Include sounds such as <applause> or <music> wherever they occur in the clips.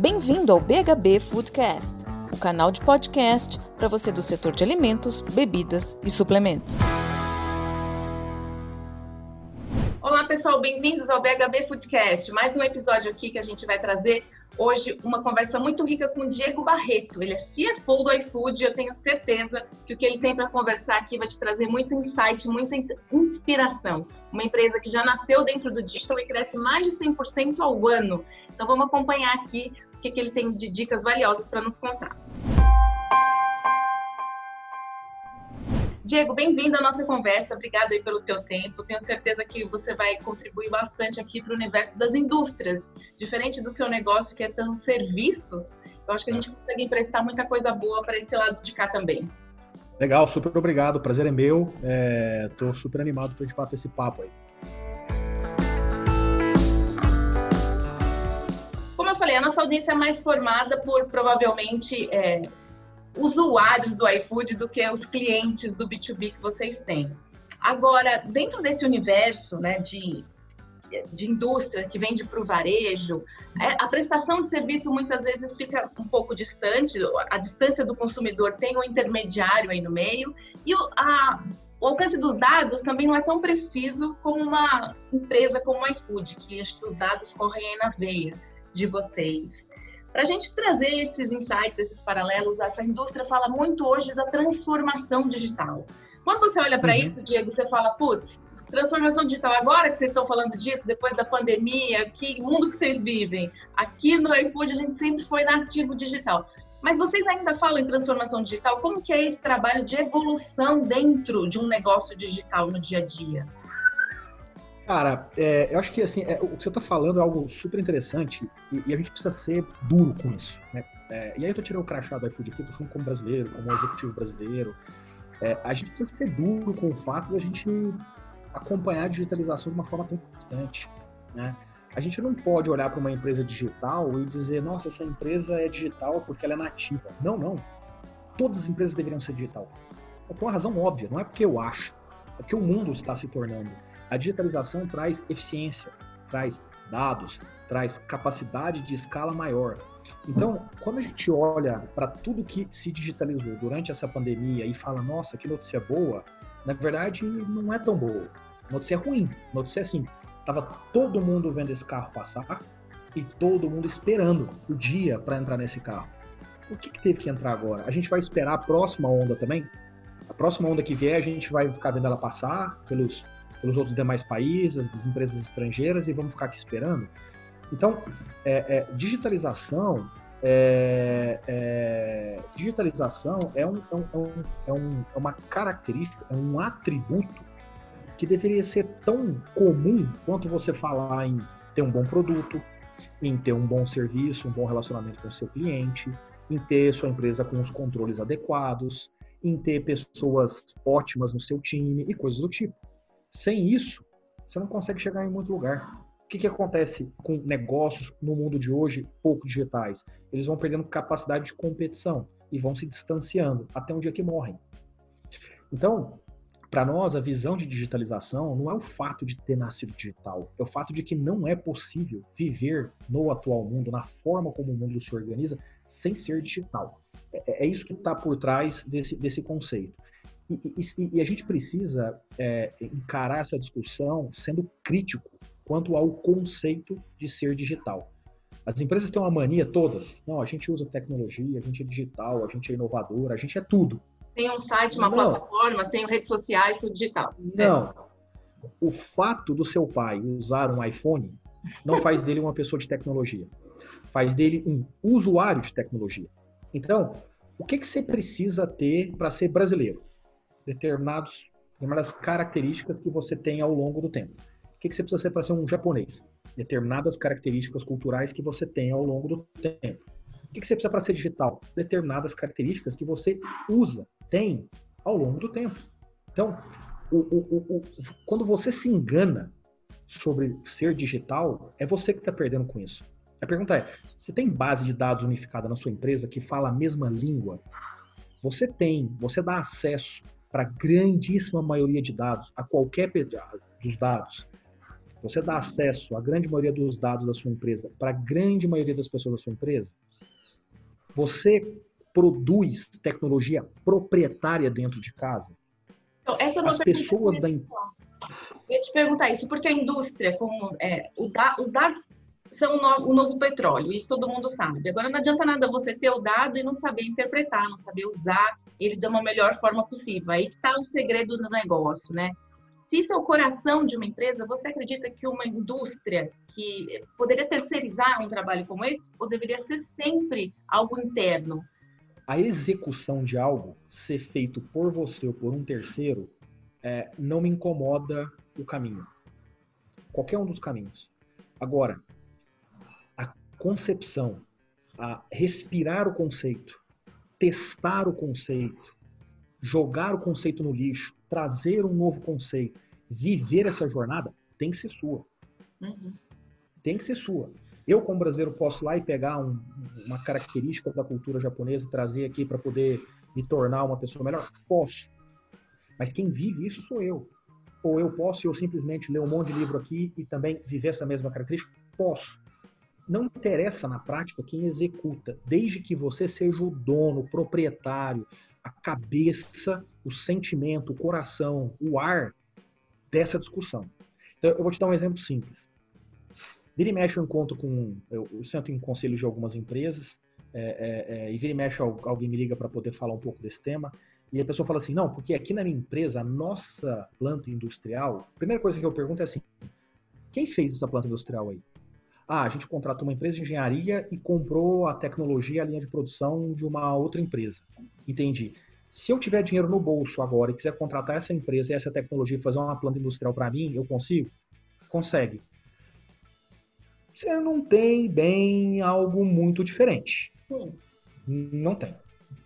Bem-vindo ao BHB Foodcast, o canal de podcast para você do setor de alimentos, bebidas e suplementos. Olá, pessoal, bem-vindos ao BHB Foodcast. Mais um episódio aqui que a gente vai trazer hoje uma conversa muito rica com o Diego Barreto. Ele é CFO do iFood e eu tenho certeza que o que ele tem para conversar aqui vai te trazer muito insight, muita inspiração. Uma empresa que já nasceu dentro do digital e cresce mais de 100% ao ano. Então vamos acompanhar aqui o que, que ele tem de dicas valiosas para nos contar. Diego, bem-vindo à nossa conversa. Obrigada aí pelo teu tempo. Tenho certeza que você vai contribuir bastante aqui para o universo das indústrias. Diferente do o negócio que é tão serviço, eu acho que a gente consegue emprestar muita coisa boa para esse lado de cá também. Legal, super obrigado. O prazer é meu. Estou é, super animado para a gente bater esse papo aí. Falei, a nossa audiência é mais formada por provavelmente é, usuários do iFood do que os clientes do B2B que vocês têm. Agora, dentro desse universo né, de, de indústria que vende para o varejo, é, a prestação de serviço muitas vezes fica um pouco distante, a distância do consumidor tem um intermediário aí no meio, e a, o alcance dos dados também não é tão preciso como uma empresa como o iFood, que que os dados correm aí na veia de vocês. Para a gente trazer esses insights, esses paralelos, essa indústria fala muito hoje da transformação digital. Quando você olha para uhum. isso, Diego, você fala, putz, transformação digital, agora que vocês estão falando disso, depois da pandemia, que mundo que vocês vivem? Aqui no iFood a gente sempre foi nativo digital. Mas vocês ainda falam em transformação digital? Como que é esse trabalho de evolução dentro de um negócio digital no dia a dia? Cara, é, eu acho que assim, é, o que você está falando é algo super interessante e, e, a gente precisa ser duro com isso. Né? É, e aí eu tô tirando o crachá do iFood aqui, tô falando como brasileiro, como executivo brasileiro. É, a gente precisa ser duro com o fato de a gente acompanhar a digitalização de uma forma tão constante. Né? A gente não pode olhar para uma empresa digital e dizer, nossa, essa empresa é digital porque ela é nativa. Não, não. Todas as empresas deveriam ser digital. É por uma razão óbvia, não é porque eu acho, é porque o mundo está se tornando. A digitalização traz eficiência, traz dados, traz capacidade de escala maior. Então, quando a gente olha para tudo que se digitalizou durante essa pandemia e fala, nossa, que notícia boa, na verdade não é tão boa. Notícia ruim. Notícia assim, tava todo mundo vendo esse carro passar e todo mundo esperando o dia para entrar nesse carro. O que, que teve que entrar agora? A gente vai esperar a próxima onda também? A próxima onda que vier, a gente vai ficar vendo ela passar pelos pelos outros demais países, das empresas estrangeiras e vamos ficar aqui esperando? Então, é, é, digitalização, é, é digitalização é, um, é, um, é, um, é uma característica, é um atributo que deveria ser tão comum quanto você falar em ter um bom produto, em ter um bom serviço, um bom relacionamento com o seu cliente, em ter sua empresa com os controles adequados, em ter pessoas ótimas no seu time e coisas do tipo. Sem isso, você não consegue chegar em muito lugar. O que, que acontece com negócios no mundo de hoje pouco digitais? Eles vão perdendo capacidade de competição e vão se distanciando até um dia que morrem. Então, para nós, a visão de digitalização não é o fato de ter nascido digital, é o fato de que não é possível viver no atual mundo, na forma como o mundo se organiza, sem ser digital. É, é isso que está por trás desse, desse conceito. E, e, e a gente precisa é, encarar essa discussão sendo crítico quanto ao conceito de ser digital. As empresas têm uma mania todas. Não, a gente usa tecnologia, a gente é digital, a gente é inovador, a gente é tudo. Tem um site, uma não. plataforma, tem redes sociais, tudo digital. Não. O fato do seu pai usar um iPhone não <laughs> faz dele uma pessoa de tecnologia. Faz dele um usuário de tecnologia. Então, o que, que você precisa ter para ser brasileiro? Determinados, determinadas características que você tem ao longo do tempo. O que, que você precisa ser para ser um japonês? Determinadas características culturais que você tem ao longo do tempo. O que, que você precisa para ser digital? Determinadas características que você usa, tem ao longo do tempo. Então, o, o, o, quando você se engana sobre ser digital, é você que está perdendo com isso. A pergunta é: você tem base de dados unificada na sua empresa que fala a mesma língua? Você tem, você dá acesso para a grandíssima maioria de dados, a qualquer dos dados, Você dá acesso à grande maioria dos dados da sua empresa para a grande maioria das pessoas da sua empresa? Você produz tecnologia proprietária dentro de casa? Então, essa é As pessoas da empresa. Eu ia te perguntar isso, porque a indústria, como é, da, os dados são o, no, o novo petróleo, isso todo mundo sabe. Agora não adianta nada você ter o dado e não saber interpretar, não saber usar ele da uma melhor forma possível. Aí está o segredo do negócio, né? Se isso é o coração de uma empresa, você acredita que uma indústria que poderia terceirizar um trabalho como esse, ou deveria ser sempre algo interno? A execução de algo ser feito por você ou por um terceiro é, não me incomoda o caminho. Qualquer um dos caminhos. Agora, concepção, a respirar o conceito, testar o conceito, jogar o conceito no lixo, trazer um novo conceito, viver essa jornada, tem que ser sua. Uhum. Tem que ser sua. Eu, como brasileiro, posso lá e pegar um, uma característica da cultura japonesa e trazer aqui para poder me tornar uma pessoa melhor? Posso. Mas quem vive isso sou eu. Ou eu posso eu simplesmente ler um monte de livro aqui e também viver essa mesma característica? Posso. Não interessa na prática quem executa, desde que você seja o dono, o proprietário, a cabeça, o sentimento, o coração, o ar dessa discussão. Então, eu vou te dar um exemplo simples. Vira e mexe eu encontro com. Eu, eu sento em conselhos de algumas empresas, é, é, é, e vira e mexe alguém me liga para poder falar um pouco desse tema. E a pessoa fala assim: não, porque aqui na minha empresa, a nossa planta industrial. A primeira coisa que eu pergunto é assim: quem fez essa planta industrial aí? Ah, a gente contratou uma empresa de engenharia e comprou a tecnologia, a linha de produção de uma outra empresa. Entendi. Se eu tiver dinheiro no bolso agora e quiser contratar essa empresa e essa tecnologia e fazer uma planta industrial para mim, eu consigo? Consegue. Você não tem bem algo muito diferente. Não tem.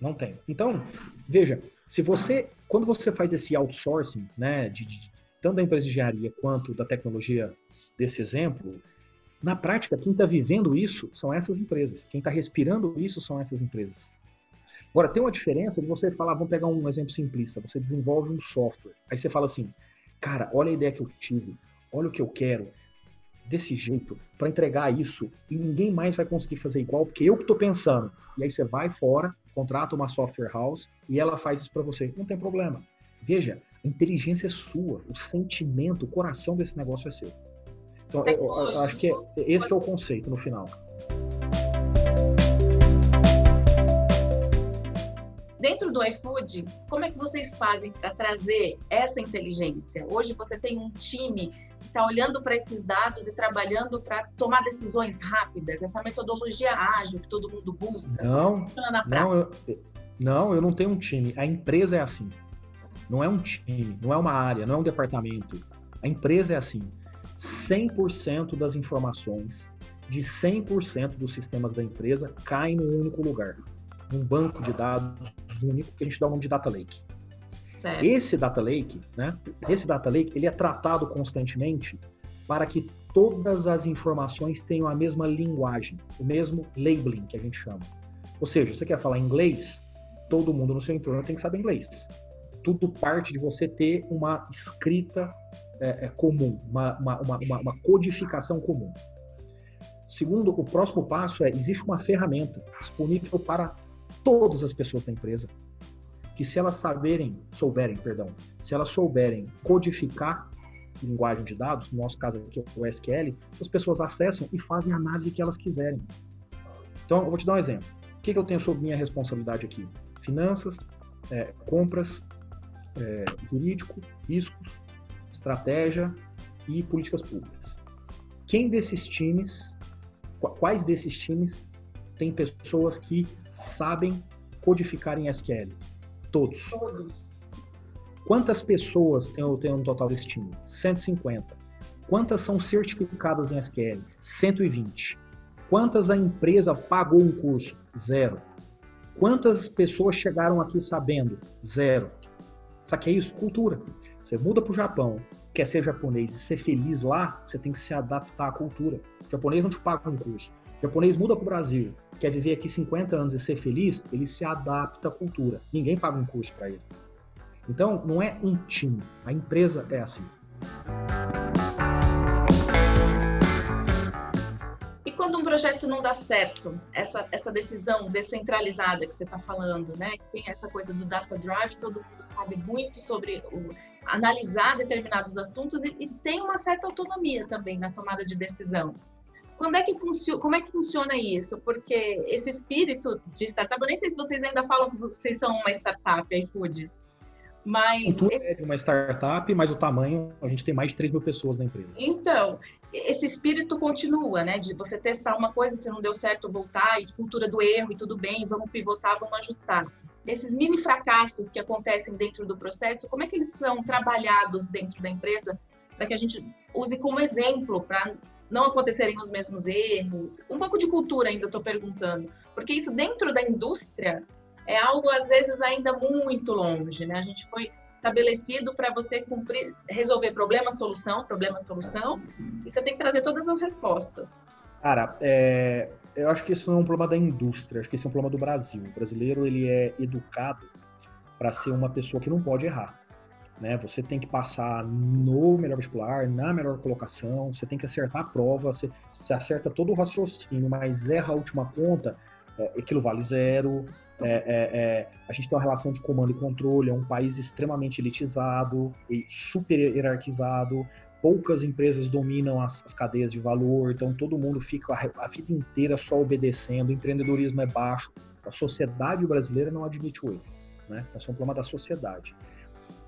Não tem. Então, veja, se você, quando você faz esse outsourcing, né, de, de tanto da empresa de engenharia quanto da tecnologia desse exemplo, na prática, quem está vivendo isso são essas empresas. Quem está respirando isso são essas empresas. Agora, tem uma diferença de você falar, vamos pegar um exemplo simplista, você desenvolve um software, aí você fala assim, cara, olha a ideia que eu tive, olha o que eu quero, desse jeito, para entregar isso, e ninguém mais vai conseguir fazer igual, porque eu que estou pensando. E aí você vai fora, contrata uma software house, e ela faz isso para você. Não tem problema. Veja, a inteligência é sua, o sentimento, o coração desse negócio é seu. Então, eu, eu acho que é, esse que é o conceito no final. Dentro do iFood, como é que vocês fazem para trazer essa inteligência? Hoje você tem um time que está olhando para esses dados e trabalhando para tomar decisões rápidas, essa metodologia ágil que todo mundo busca. Não, não eu, não, eu não tenho um time. A empresa é assim. Não é um time, não é uma área, não é um departamento. A empresa é assim. 100% das informações de 100% dos sistemas da empresa caem num único lugar, num banco de dados único que a gente dá o nome de data lake. Certo. Esse data lake, né? Esse data lake, ele é tratado constantemente para que todas as informações tenham a mesma linguagem, o mesmo labeling que a gente chama. Ou seja, você quer falar inglês, todo mundo no seu entorno tem que saber inglês. Tudo parte de você ter uma escrita é, é comum, uma, uma, uma, uma codificação comum. Segundo, o próximo passo é: existe uma ferramenta disponível para todas as pessoas da empresa, que se elas saberem, souberem, perdão, se elas souberem codificar linguagem de dados, no nosso caso aqui o SQL, essas pessoas acessam e fazem a análise que elas quiserem. Então, eu vou te dar um exemplo. O que, que eu tenho sob minha responsabilidade aqui? Finanças, é, compras, é, jurídico, riscos, estratégia e políticas públicas. Quem desses times, quais desses times tem pessoas que sabem codificar em SQL? Todos. Todos. Quantas pessoas eu tenho no total desse time? 150. Quantas são certificadas em SQL? 120. Quantas a empresa pagou um curso? Zero. Quantas pessoas chegaram aqui sabendo? Zero. Sabe que é isso? Cultura. Você muda para o Japão, quer ser japonês e ser feliz lá, você tem que se adaptar à cultura. O japonês não te paga um curso. O japonês muda para o Brasil, quer viver aqui 50 anos e ser feliz, ele se adapta à cultura. Ninguém paga um curso para ele. Então, não é um time. A empresa é assim. Projeto não dá certo, essa, essa decisão descentralizada que você está falando, né? Tem essa coisa do data drive, todo mundo sabe muito sobre o, analisar determinados assuntos e, e tem uma certa autonomia também na tomada de decisão. Quando é que funciona, como é que funciona isso? Porque esse espírito de startup, eu nem sei se vocês ainda falam que vocês são uma startup, iFood. Mas. O é uma startup, mas o tamanho, a gente tem mais de 3 mil pessoas na empresa. Então, esse espírito continua, né? De você testar uma coisa, se não deu certo, voltar, e cultura do erro, e tudo bem, vamos pivotar, vamos ajustar. Esses mini fracassos que acontecem dentro do processo, como é que eles são trabalhados dentro da empresa para que a gente use como exemplo para não acontecerem os mesmos erros? Um pouco de cultura ainda estou perguntando, porque isso dentro da indústria é algo às vezes ainda muito longe, né? A gente foi estabelecido para você cumprir, resolver problema, solução, problema, solução, e você tem que trazer todas as respostas. Cara, é, eu acho que isso não é um problema da indústria, acho que esse é um problema do Brasil. O brasileiro ele é educado para ser uma pessoa que não pode errar. Né? Você tem que passar no melhor vestibular, na melhor colocação, você tem que acertar a prova, você, você acerta todo o raciocínio, mas erra a última ponta, é, aquilo vale zero. É, é, é, a gente tem uma relação de comando e controle, é um país extremamente elitizado e super hierarquizado. Poucas empresas dominam as, as cadeias de valor, então todo mundo fica a, a, vida inteira só obedecendo. O empreendedorismo é baixo. A sociedade brasileira não admite o erro. Né? Então, isso é um problema da sociedade.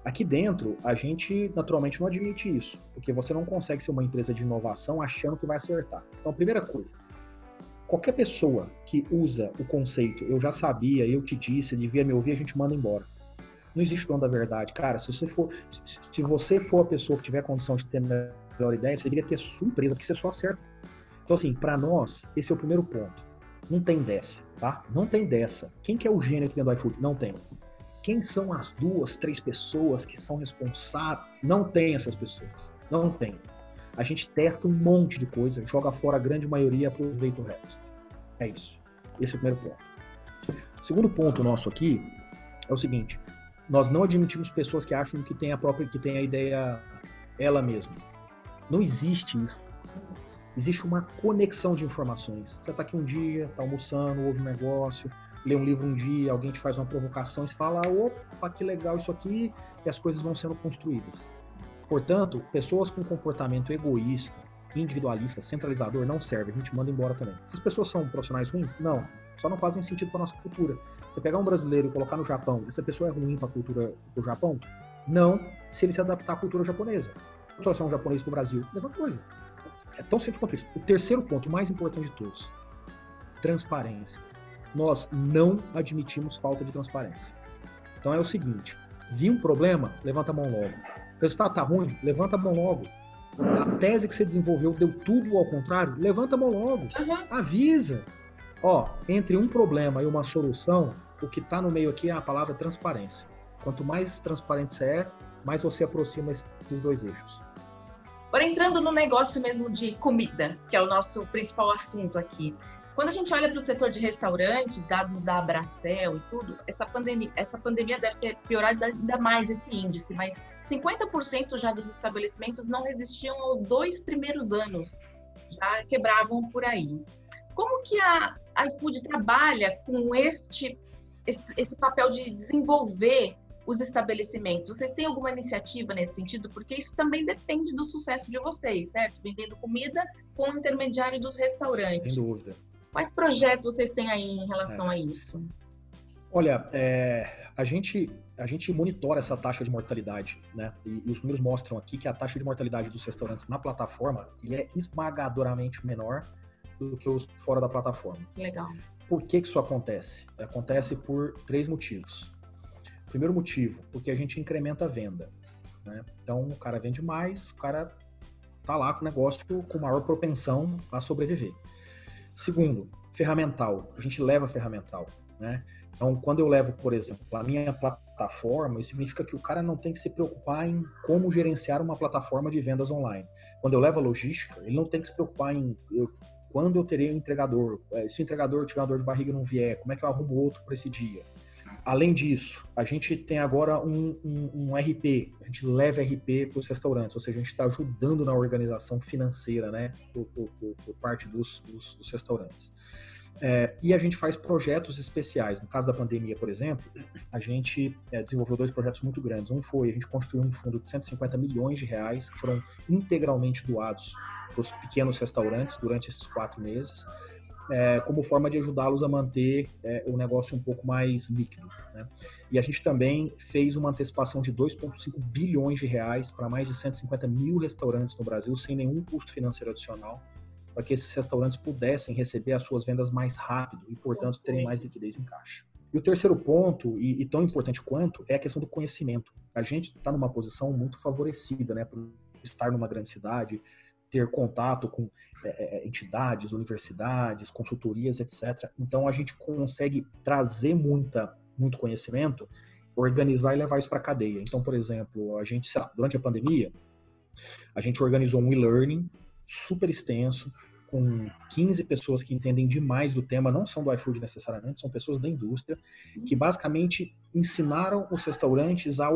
Aqui dentro, a gente naturalmente não admite isso, porque você não consegue ser uma empresa de inovação achando que vai acertar. Então, a primeira coisa, Qualquer pessoa que usa o conceito, eu já sabia, eu te disse, devia me ouvir, a gente manda embora. Não existe dono da verdade. Cara, se você for, se você for a pessoa que tiver condição de ter a melhor ideia, você deveria ter surpresa, porque você só acerta. Então, assim, para nós, esse é o primeiro ponto. Não tem dessa, tá? Não tem dessa. Quem que é o gênio aqui dentro do iFood? Não tem. Quem são as duas, três pessoas que são responsáveis? Não tem essas pessoas. Não tem. A gente testa um monte de coisa, joga fora a grande maioria aproveita o resto. É isso. Esse é o primeiro ponto. O segundo ponto nosso aqui é o seguinte: nós não admitimos pessoas que acham que tem a própria, que tem a ideia ela mesma. Não existe isso. Existe uma conexão de informações. Você está aqui um dia, está almoçando, ouve um negócio, lê um livro um dia, alguém te faz uma provocação e você fala, opa, que legal isso aqui, e as coisas vão sendo construídas. Portanto, pessoas com comportamento egoísta, individualista, centralizador, não serve. A gente manda embora também. Essas pessoas são profissionais ruins? Não. Só não fazem sentido para nossa cultura. Você pegar um brasileiro e colocar no Japão, essa pessoa é ruim para a cultura do Japão? Não, se ele se adaptar à cultura japonesa. Trouxer um japonês para o Brasil, mesma coisa. É tão simples quanto isso. O terceiro ponto, mais importante de todos, transparência. Nós não admitimos falta de transparência. Então é o seguinte: vi um problema, levanta a mão logo. O resultado tá ruim? Levanta a mão logo. A tese que você desenvolveu deu tudo ao contrário? Levanta a mão logo. Uhum. Avisa. Ó, entre um problema e uma solução, o que está no meio aqui é a palavra transparência. Quanto mais transparente você é, mais você aproxima esses dois eixos. Agora entrando no negócio mesmo de comida, que é o nosso principal assunto aqui. Quando a gente olha para o setor de restaurantes, dados da Abracel e tudo, essa pandemia, essa pandemia deve ter piorado ainda mais esse índice, mas 50% já dos estabelecimentos não resistiam aos dois primeiros anos, já quebravam por aí. Como que a iFood trabalha com este esse, esse papel de desenvolver os estabelecimentos? Vocês têm alguma iniciativa nesse sentido? Porque isso também depende do sucesso de vocês, certo? Vendendo comida com o intermediário dos restaurantes. Sem dúvida. Quais projetos vocês têm aí em relação é. a isso? Olha, é, a, gente, a gente monitora essa taxa de mortalidade, né? E, e, os números mostram aqui que a taxa de mortalidade dos restaurantes na plataforma é esmagadoramente menor do que os fora da plataforma. Legal. Por que, que isso acontece? Acontece por três motivos. Primeiro motivo, porque a gente incrementa a venda. Né? Então, o cara vende mais, o cara tá lá com o negócio com maior propensão a sobreviver. Segundo, ferramental. A gente leva ferramental. Né? Então, quando eu levo, por exemplo, a minha plataforma, isso significa que o cara não tem que se preocupar em como gerenciar uma plataforma de vendas online. Quando eu levo a logística, ele não tem que se preocupar em eu, quando eu terei um entregador, é, se o entregador tiver uma dor de barriga e não vier, como é que eu arrumo outro para esse dia? além disso, a gente tem agora um, um, um RP, a gente leva RP para os restaurantes, ou seja, a gente está ajudando na organização financeira, né, por, por, por parte dos, dos, dos restaurantes. É, e a gente faz projetos especiais. No caso da pandemia, por exemplo, a gente é, desenvolveu dois projetos muito grandes. Um foi a gente construiu um fundo de 150 milhões de reais que foram integralmente doados para os pequenos restaurantes durante esses quatro meses é, como forma de ajudá-los a manter é, o negócio um pouco mais líquido. Né? E a gente também fez uma antecipação de 2,5 bilhões de reais para mais de 150 mil restaurantes no Brasil, sem nenhum custo financeiro adicional, para que esses restaurantes pudessem receber as suas vendas mais rápido e, portanto, terem mais liquidez em caixa. E o terceiro ponto, e, e tão importante quanto, é a questão do conhecimento. A gente está numa posição muito favorecida, né, por estar numa grande cidade, ter contato com é, é, é, entidades, universidades, consultorias, etc. Então a gente consegue trazer muita, muito conhecimento, organizar e levar isso para a cadeia. Então, por exemplo, a gente, lá, durante a pandemia, a gente organizou um e-learning super extenso, com 15 pessoas que entendem demais do tema, não são do iFood necessariamente, são pessoas da indústria, que basicamente ensinaram os restaurantes a,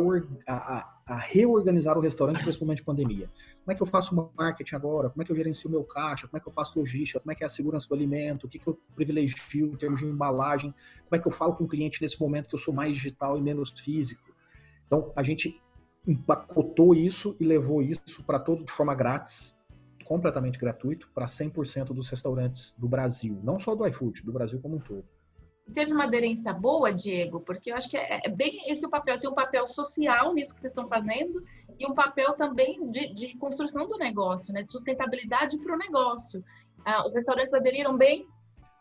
a, a reorganizar o restaurante momento de pandemia. Como é que eu faço marketing agora? Como é que eu gerencio meu caixa? Como é que eu faço logística? Como é que é a segurança do alimento? O que, que eu privilegio em termos de embalagem? Como é que eu falo com o cliente nesse momento que eu sou mais digital e menos físico? Então, a gente empacotou isso e levou isso para todos de forma grátis, completamente gratuito para 100% dos restaurantes do Brasil, não só do iFood, do Brasil como um todo. Teve uma aderência boa, Diego, porque eu acho que é, é bem esse o papel. Tem um papel social nisso que vocês estão fazendo e um papel também de, de construção do negócio, né? de sustentabilidade para o negócio. Ah, os restaurantes aderiram bem?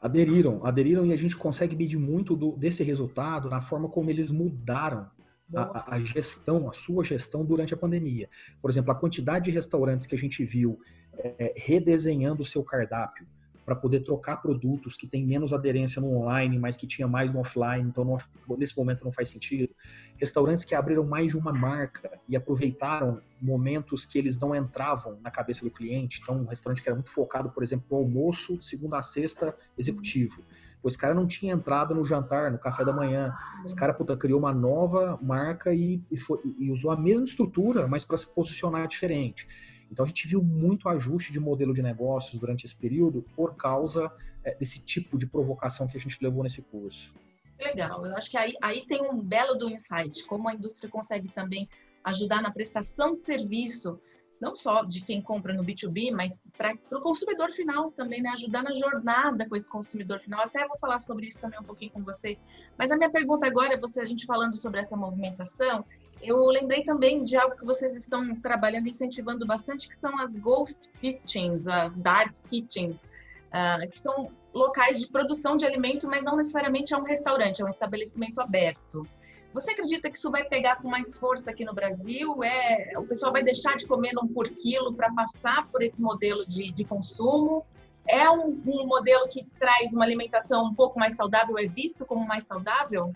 Aderiram, aderiram e a gente consegue medir muito do, desse resultado na forma como eles mudaram a, a, gestão, a sua gestão durante a pandemia. Por exemplo, a quantidade de restaurantes que a gente viu é, redesenhando o seu cardápio para poder trocar produtos que têm menos aderência no online, mas que tinha mais no offline, então no, nesse momento não faz sentido. Restaurantes que abriram mais de uma marca e aproveitaram momentos que eles não entravam na cabeça do cliente. Então, um restaurante que era muito focado, por exemplo, no almoço, segunda a sexta, executivo. Pois esse cara não tinha entrado no jantar, no café da manhã. Esse cara, puta, criou uma nova marca e, e, foi, e usou a mesma estrutura, mas para se posicionar diferente. Então a gente viu muito ajuste de modelo de negócios durante esse período por causa é, desse tipo de provocação que a gente levou nesse curso. Legal, eu acho que aí, aí tem um belo do insight, como a indústria consegue também ajudar na prestação de serviço não só de quem compra no B2B, mas para o consumidor final também, né? Ajudar na jornada com esse consumidor final. Até vou falar sobre isso também um pouquinho com vocês. Mas a minha pergunta agora, você a gente falando sobre essa movimentação, eu lembrei também de algo que vocês estão trabalhando, incentivando bastante, que são as ghost kitchens, as dark kitchens, uh, que são locais de produção de alimento, mas não necessariamente é um restaurante, é um estabelecimento aberto. Você acredita que isso vai pegar com mais força aqui no Brasil? É, o pessoal vai deixar de comer um por quilo para passar por esse modelo de, de consumo? É um, um, modelo que traz uma alimentação um pouco mais saudável? É visto como mais saudável?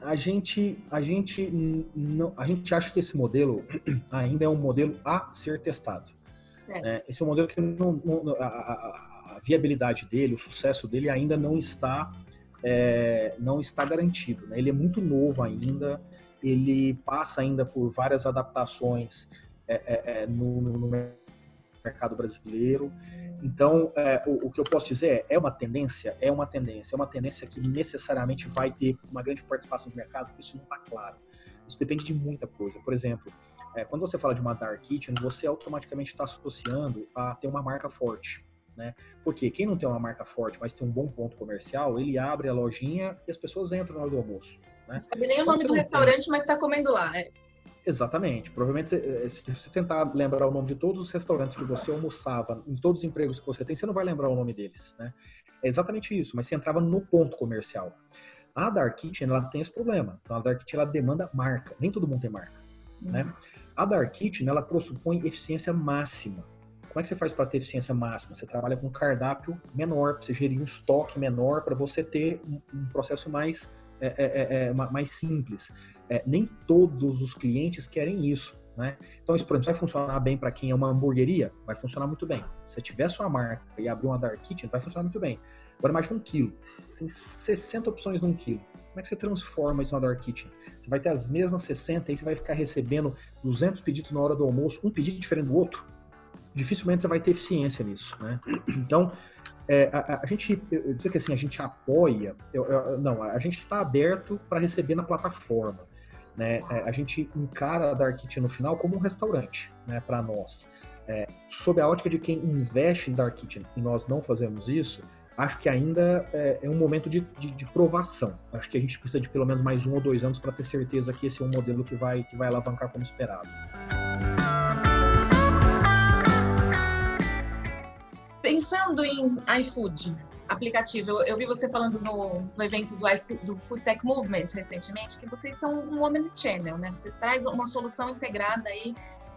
A gente, a gente, não, a gente acha que esse modelo <clears throat> ainda é um modelo a ser testado. É. esse é um modelo que não, não, a, a, a viabilidade dele, o sucesso dele ainda não está é, não está garantido. Né? Ele é muito novo ainda, ele passa ainda por várias adaptações é, é, é no, no, mercado brasileiro. Então, é, o, o, que eu posso dizer é, é uma tendência, é uma tendência, é uma tendência que necessariamente vai ter uma grande participação de mercado, isso não está claro. Isso depende de muita coisa. Por exemplo, quando você fala de uma dark kitchen, você automaticamente está associando a ter uma marca forte. Né? Porque quem não tem uma marca forte, mas tem um bom ponto comercial, ele abre a lojinha e as pessoas entram na hora do almoço. Né? Não sabe nem o nome do restaurante, tem... mas está comendo lá. É. Exatamente. Provavelmente, eh, se você tentar lembrar o nome de todos os restaurantes que você almoçava, em todos os empregos que você tem, você não vai lembrar o nome deles. Né? É exatamente isso, mas você entrava no ponto comercial. A Dark Kitchen, ela tem esse problema. Então, a Dark Kitchen, ela demanda marca. Nem todo mundo tem marca. Né? Uhum. Né? A Dark Kitchen, ela pressupõe eficiência máxima. Como é que você faz para ter eficiência máxima? Você trabalha com um cardápio menor, para você gerir um estoque menor, para você ter um, um processo mais, é, é, é, é mais simples. É, nem todos os clientes querem isso. Né? Então, isso, por exemplo, vai funcionar bem para quem é uma hamburgueria? Vai funcionar muito bem. Se tiver sua marca e abrir uma Dark Kitchen, vai funcionar muito bem. Agora, de um quilo. Tem 60 opções num quilo. Como é que você transforma isso na Dark Kitchen? Você vai ter as mesmas 60 e você vai ficar recebendo 200 pedidos na hora do almoço, um pedido diferente do outro. Dificilmente você vai ter eficiência nisso, né? Então, é, a, a, gente, eu dizer que assim, a gente apoia, eu, eu, não, a gente está aberto para receber na plataforma. Né? É, a gente encara a Dark Kitchen no final como um restaurante né, para nós. É, sob a ótica de quem investe em Dark Kitchen e nós não fazemos isso, acho que ainda é, é um momento de, de, de, provação. Acho que a gente precisa de pelo menos mais um ou dois anos para ter certeza que esse é um modelo que vai, que vai alavancar como esperado. Pensando em iFood, aplicativo, eu vi você falando no, no evento do, do Food Tech Movement recentemente, que vocês são um omnichannel, né? Você traz uma solução integrada aí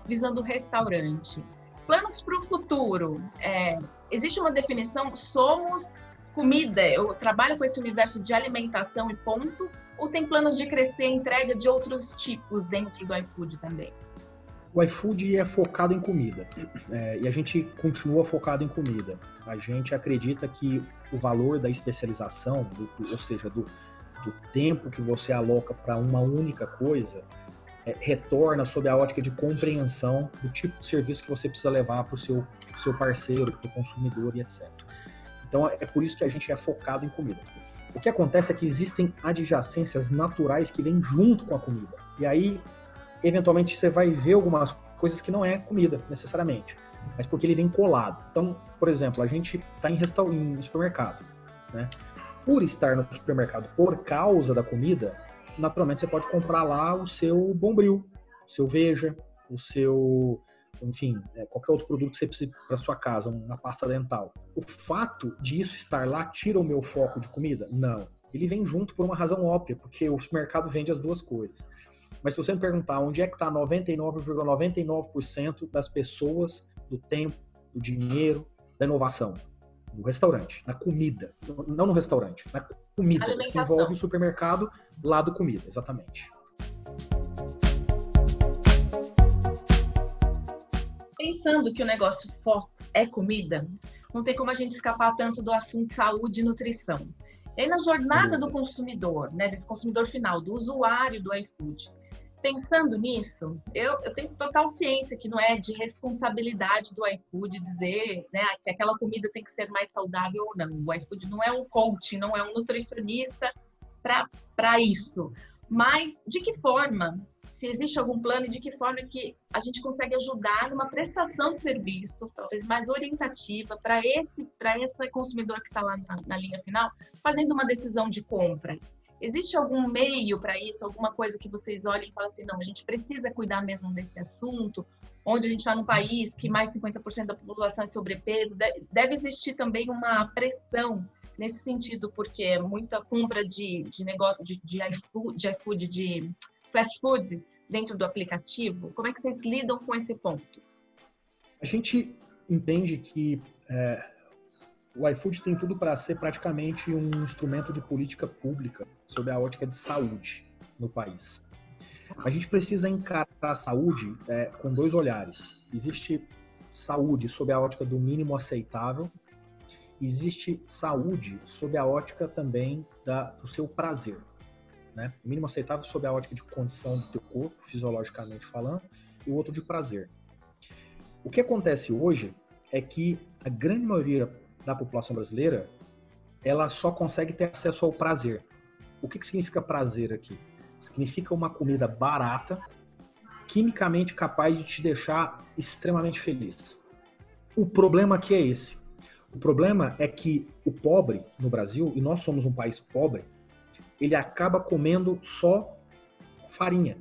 visando o restaurante. Planos para o futuro. É, existe uma definição, somos comida, eu trabalho com esse universo de alimentação e ponto, ou tem planos de crescer a entrega de outros tipos dentro do iFood também? O iFood é focado em comida é, e a gente continua focado em comida. A gente acredita que o valor da especialização, do, ou seja, do, do tempo que você aloca para uma única coisa, é, retorna sob a ótica de compreensão do tipo de serviço que você precisa levar para o seu, seu parceiro, para o consumidor e etc. Então é por isso que a gente é focado em comida. O que acontece é que existem adjacências naturais que vêm junto com a comida. E aí eventualmente você vai ver algumas coisas que não é comida necessariamente, mas porque ele vem colado. Então, por exemplo, a gente está em, em supermercado, né? Por estar no supermercado por causa da comida, naturalmente você pode comprar lá o seu Bombril, o seu Veja, o seu, enfim, é, qualquer outro produto que você precise para sua casa, uma pasta dental. O fato de isso estar lá tira o meu foco de comida? Não. Ele vem junto por uma razão óbvia, porque o supermercado vende as duas coisas. Mas se você me perguntar onde é que está 99,99% ,99 das pessoas, do tempo, do dinheiro, da inovação? No restaurante, na comida. Não no restaurante, na comida, que envolve o supermercado, lado comida, exatamente. Pensando que o negócio forte é comida, não tem como a gente escapar tanto do assunto saúde e nutrição. E aí, na jornada do consumidor, né, desse consumidor final, do usuário do iFood, pensando nisso, eu, eu, tenho total ciência que não é de responsabilidade do iFood dizer né, que aquela comida tem que ser mais saudável ou não. O iFood não é um coach, não é um nutricionista para isso. Mas de que forma, se existe algum plano, de que forma que a gente consegue ajudar numa prestação de serviço, talvez mais orientativa, para esse, esse consumidor que está lá na, na linha final, fazendo uma decisão de compra? Existe algum meio para isso, alguma coisa que vocês olhem e falem assim, não, a gente precisa cuidar mesmo desse assunto, onde a gente está num país que mais 50% da população é sobrepeso, deve existir também uma pressão nesse sentido, porque é muita compra de, de negócio de, de iFood, de iFood, de fast food dentro do aplicativo. Como é que vocês lidam com esse ponto? A gente entende que é, o iFood tem tudo para ser praticamente um instrumento de política pública sobre a ótica de saúde no país. A gente precisa encarar a saúde é, com dois olhares. Existe saúde sob a ótica do mínimo aceitável, existe saúde sob a ótica também da, do seu prazer. Né? O mínimo aceitável sob a ótica de condição do teu corpo, fisiologicamente falando, e o outro de prazer. O que acontece hoje é que a grande maioria da população brasileira, ela só consegue ter acesso ao prazer. O que, que significa prazer aqui? Significa uma comida barata, quimicamente capaz de te deixar extremamente feliz. O problema aqui é esse. O problema é que o pobre no Brasil, e nós somos um país pobre, ele acaba comendo só farinha.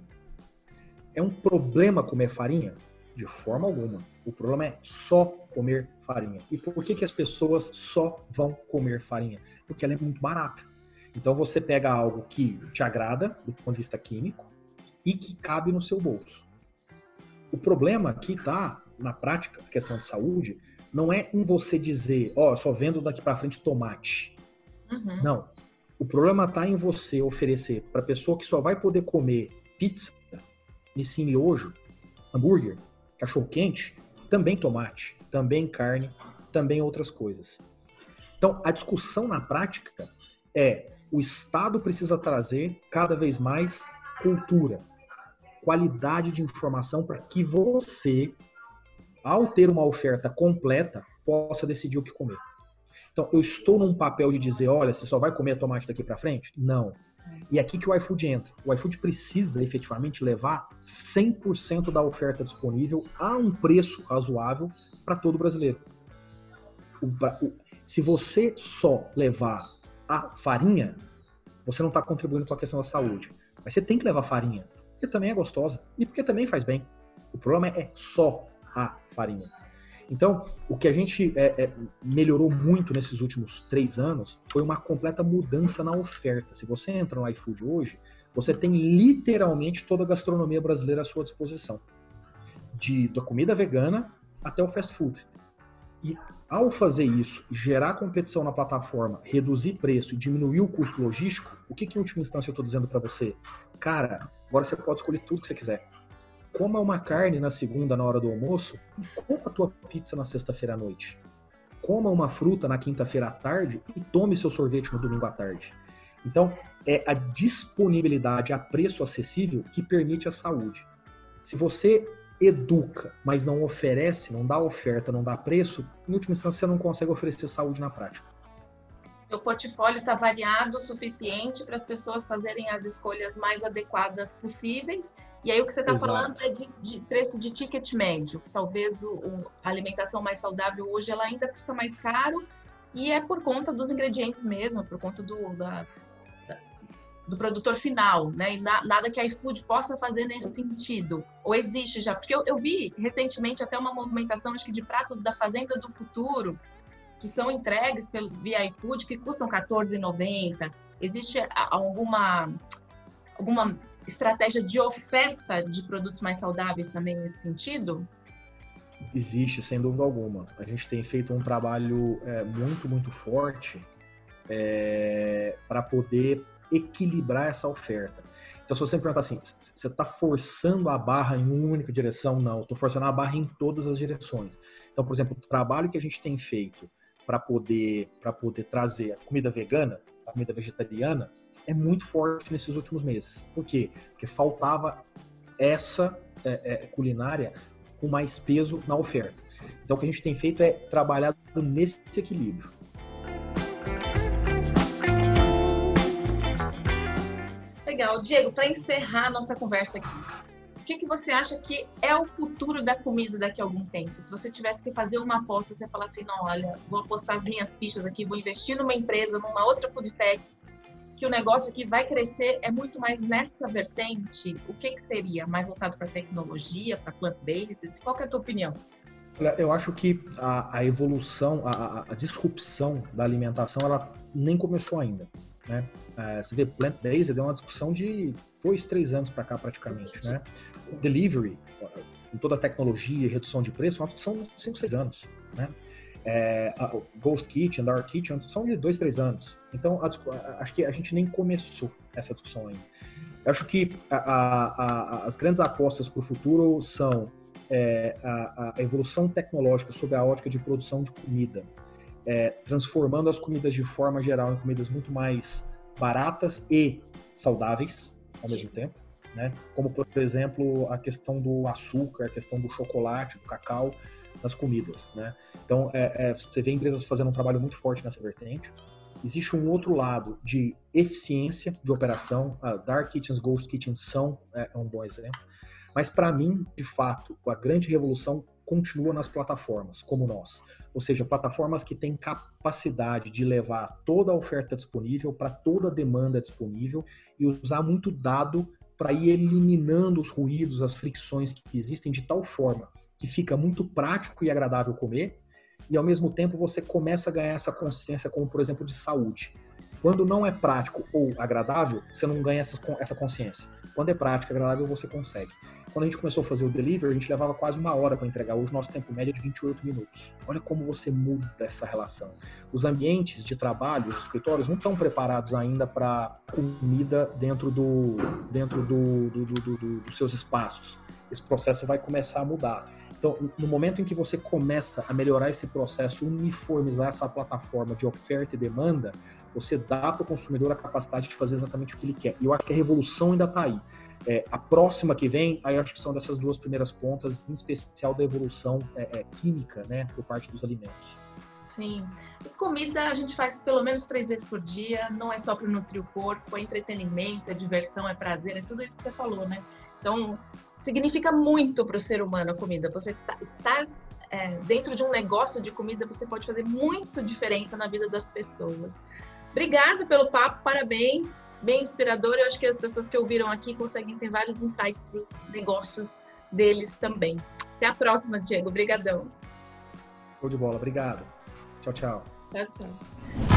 É um problema comer farinha? De forma alguma. O problema é só comer farinha. E por que, que as pessoas só vão comer farinha? Porque ela é muito barata. Então você pega algo que te agrada do ponto de vista químico e que cabe no seu bolso. O problema aqui está, na prática, questão de saúde, não é em você dizer, ó, oh, só vendo daqui para frente tomate. Uhum. Não. O problema está em você oferecer para pessoa que só vai poder comer pizza nesse miojo hambúrguer, cachorro quente, também tomate, também carne, também outras coisas. Então, a discussão na prática é o Estado precisa trazer cada vez mais cultura, qualidade de informação para que você, ao ter uma oferta completa, possa decidir o que comer. Então, eu estou num papel de dizer, olha, você só vai comer tomate daqui para frente? Não. E é aqui que o iFood entra. O iFood precisa efetivamente levar 100% da oferta disponível a um preço razoável para todo brasileiro. O, o, se você só levar a farinha, você não está contribuindo com a questão da saúde. Mas você tem que levar farinha, porque também é gostosa e porque também faz bem. O problema é só a farinha. Então, o que a gente é, é, melhorou muito nesses últimos três anos foi uma completa mudança na oferta. Se você entra no iFood hoje, você tem literalmente toda a gastronomia brasileira à sua disposição. De, da comida vegana até o fast food. E ao fazer isso, gerar competição na plataforma, reduzir preço e diminuir o custo logístico, o que, que em última instância eu estou dizendo para você? Cara, agora você pode escolher tudo que você quiser. Coma uma carne na segunda na hora do almoço e coma a tua pizza na sexta-feira à noite. Coma uma fruta na quinta-feira à tarde e tome seu sorvete no domingo à tarde. Então, é a disponibilidade a preço acessível que permite a saúde. Se você educa, mas não oferece, não dá oferta, não dá preço, em última instância você não consegue oferecer saúde na prática. O portfólio está variado o suficiente para as pessoas fazerem as escolhas mais adequadas possíveis. E aí o que você está falando é de, de, preço de ticket médio. Talvez o, o, a alimentação mais saudável hoje ela ainda custa mais caro e é por conta dos ingredientes mesmo, por conta do, da, do produtor final, né? E na, nada que a iFood possa fazer nesse sentido. Ou existe já? Porque eu, eu, vi recentemente até uma movimentação, acho que de pratos da Fazenda do Futuro, que são entregues pelo, via iFood, que custam R$14,90. Existe alguma, alguma estratégia de oferta de produtos mais saudáveis também nesse sentido? Existe, sem dúvida alguma. A gente tem feito um trabalho é, muito, muito forte é, para poder equilibrar essa oferta. Então, se você me perguntar assim, você está forçando a barra em uma única direção? Não, estou forçando a barra em todas as direções. Então, por exemplo, o trabalho que a gente tem feito para poder, poder trazer a comida vegana, comida vegetariana, é muito forte nesses últimos meses. Por quê? Porque faltava essa é, é, culinária com mais peso na oferta. Então, o que a gente tem feito é trabalhar nesse equilíbrio. legal. Diego, para encerrar nossa conversa aqui, que, que você acha que é o futuro da comida daqui a algum tempo? Se você tivesse que fazer uma aposta, você falar assim, não, olha, vou apostar as minhas fichas aqui, vou investir numa empresa, numa outra food tech, que o negócio aqui vai crescer é muito mais nessa vertente, o que, que seria? Mais voltado para tecnologia, para plant-based? Qual é a tua opinião? Eu acho que a, a evolução, a, a, disrupção da alimentação, ela nem começou ainda. Né? É, você vê plant-based é uma discussão de dois, três anos para cá praticamente. Né? O delivery, com toda a tecnologia e redução de preço, de cinco, seis anos. Né? É, Ghost Kitchen, Dark Kitchen, discussão de dois, três anos. Então, a, acho que a gente nem começou essa discussão ainda. Eu acho que a, as grandes apostas para o futuro são é, a, evolução tecnológica sob a ótica de produção de comida, é, transformando as comidas de forma geral em comidas muito mais baratas e saudáveis ao mesmo tempo, né? Como por exemplo a questão do açúcar, a questão do chocolate, do cacau nas comidas, né? Então é, é, você vê empresas fazendo um trabalho muito forte nessa vertente. Existe um outro lado de eficiência de operação. A Dark Kitchens, Ghost Kitchens são é, é um bom exemplo. Mas para mim, de fato, a grande revolução continua nas plataformas, como nós. Ou seja, plataformas que têm capacidade de levar toda a oferta disponível para toda a demanda disponível e usar muito dado para ir eliminando os ruídos, as fricções que existem de tal forma que fica muito prático e agradável comer e ao mesmo tempo você começa a ganhar essa consciência, como por exemplo de saúde. Quando não é prático ou agradável, você não ganha essa, consciência. Quando é prático e agradável, você consegue. Quando a gente começou a fazer o delivery, a gente levava quase uma hora para entregar. Hoje, nosso tempo médio é de 28 minutos. Olha como você muda essa relação. Os ambientes de trabalho, os escritórios, não estão preparados ainda para comida dentro, do, dentro do, do, do, dos seus espaços. Esse processo vai começar a mudar. Então, no momento em que você começa a melhorar esse processo, uniformizar essa plataforma de oferta e demanda, você dá para o consumidor a capacidade de fazer exatamente o que ele quer. E eu acho que a revolução ainda está aí. É, a próxima que vem, aí acho que são dessas duas primeiras pontas, em especial da evolução é, é, química, né, por parte dos alimentos. Sim. Comida a gente faz pelo menos três vezes por dia, não é só para nutrir o corpo, é entretenimento, é diversão, é prazer, é tudo isso que você falou, né? Então, significa muito para o ser humano a comida. Você está, estar é, dentro de um negócio de comida, você pode fazer muito diferença na vida das pessoas. Obrigada pelo papo, parabéns, bem inspirador. Eu acho que as pessoas que ouviram aqui conseguem ter vários insights para os negócios deles também. Até a próxima, Diego. Obrigadão. Show de bola. Obrigado. Tchau, tchau. Tchau, tchau.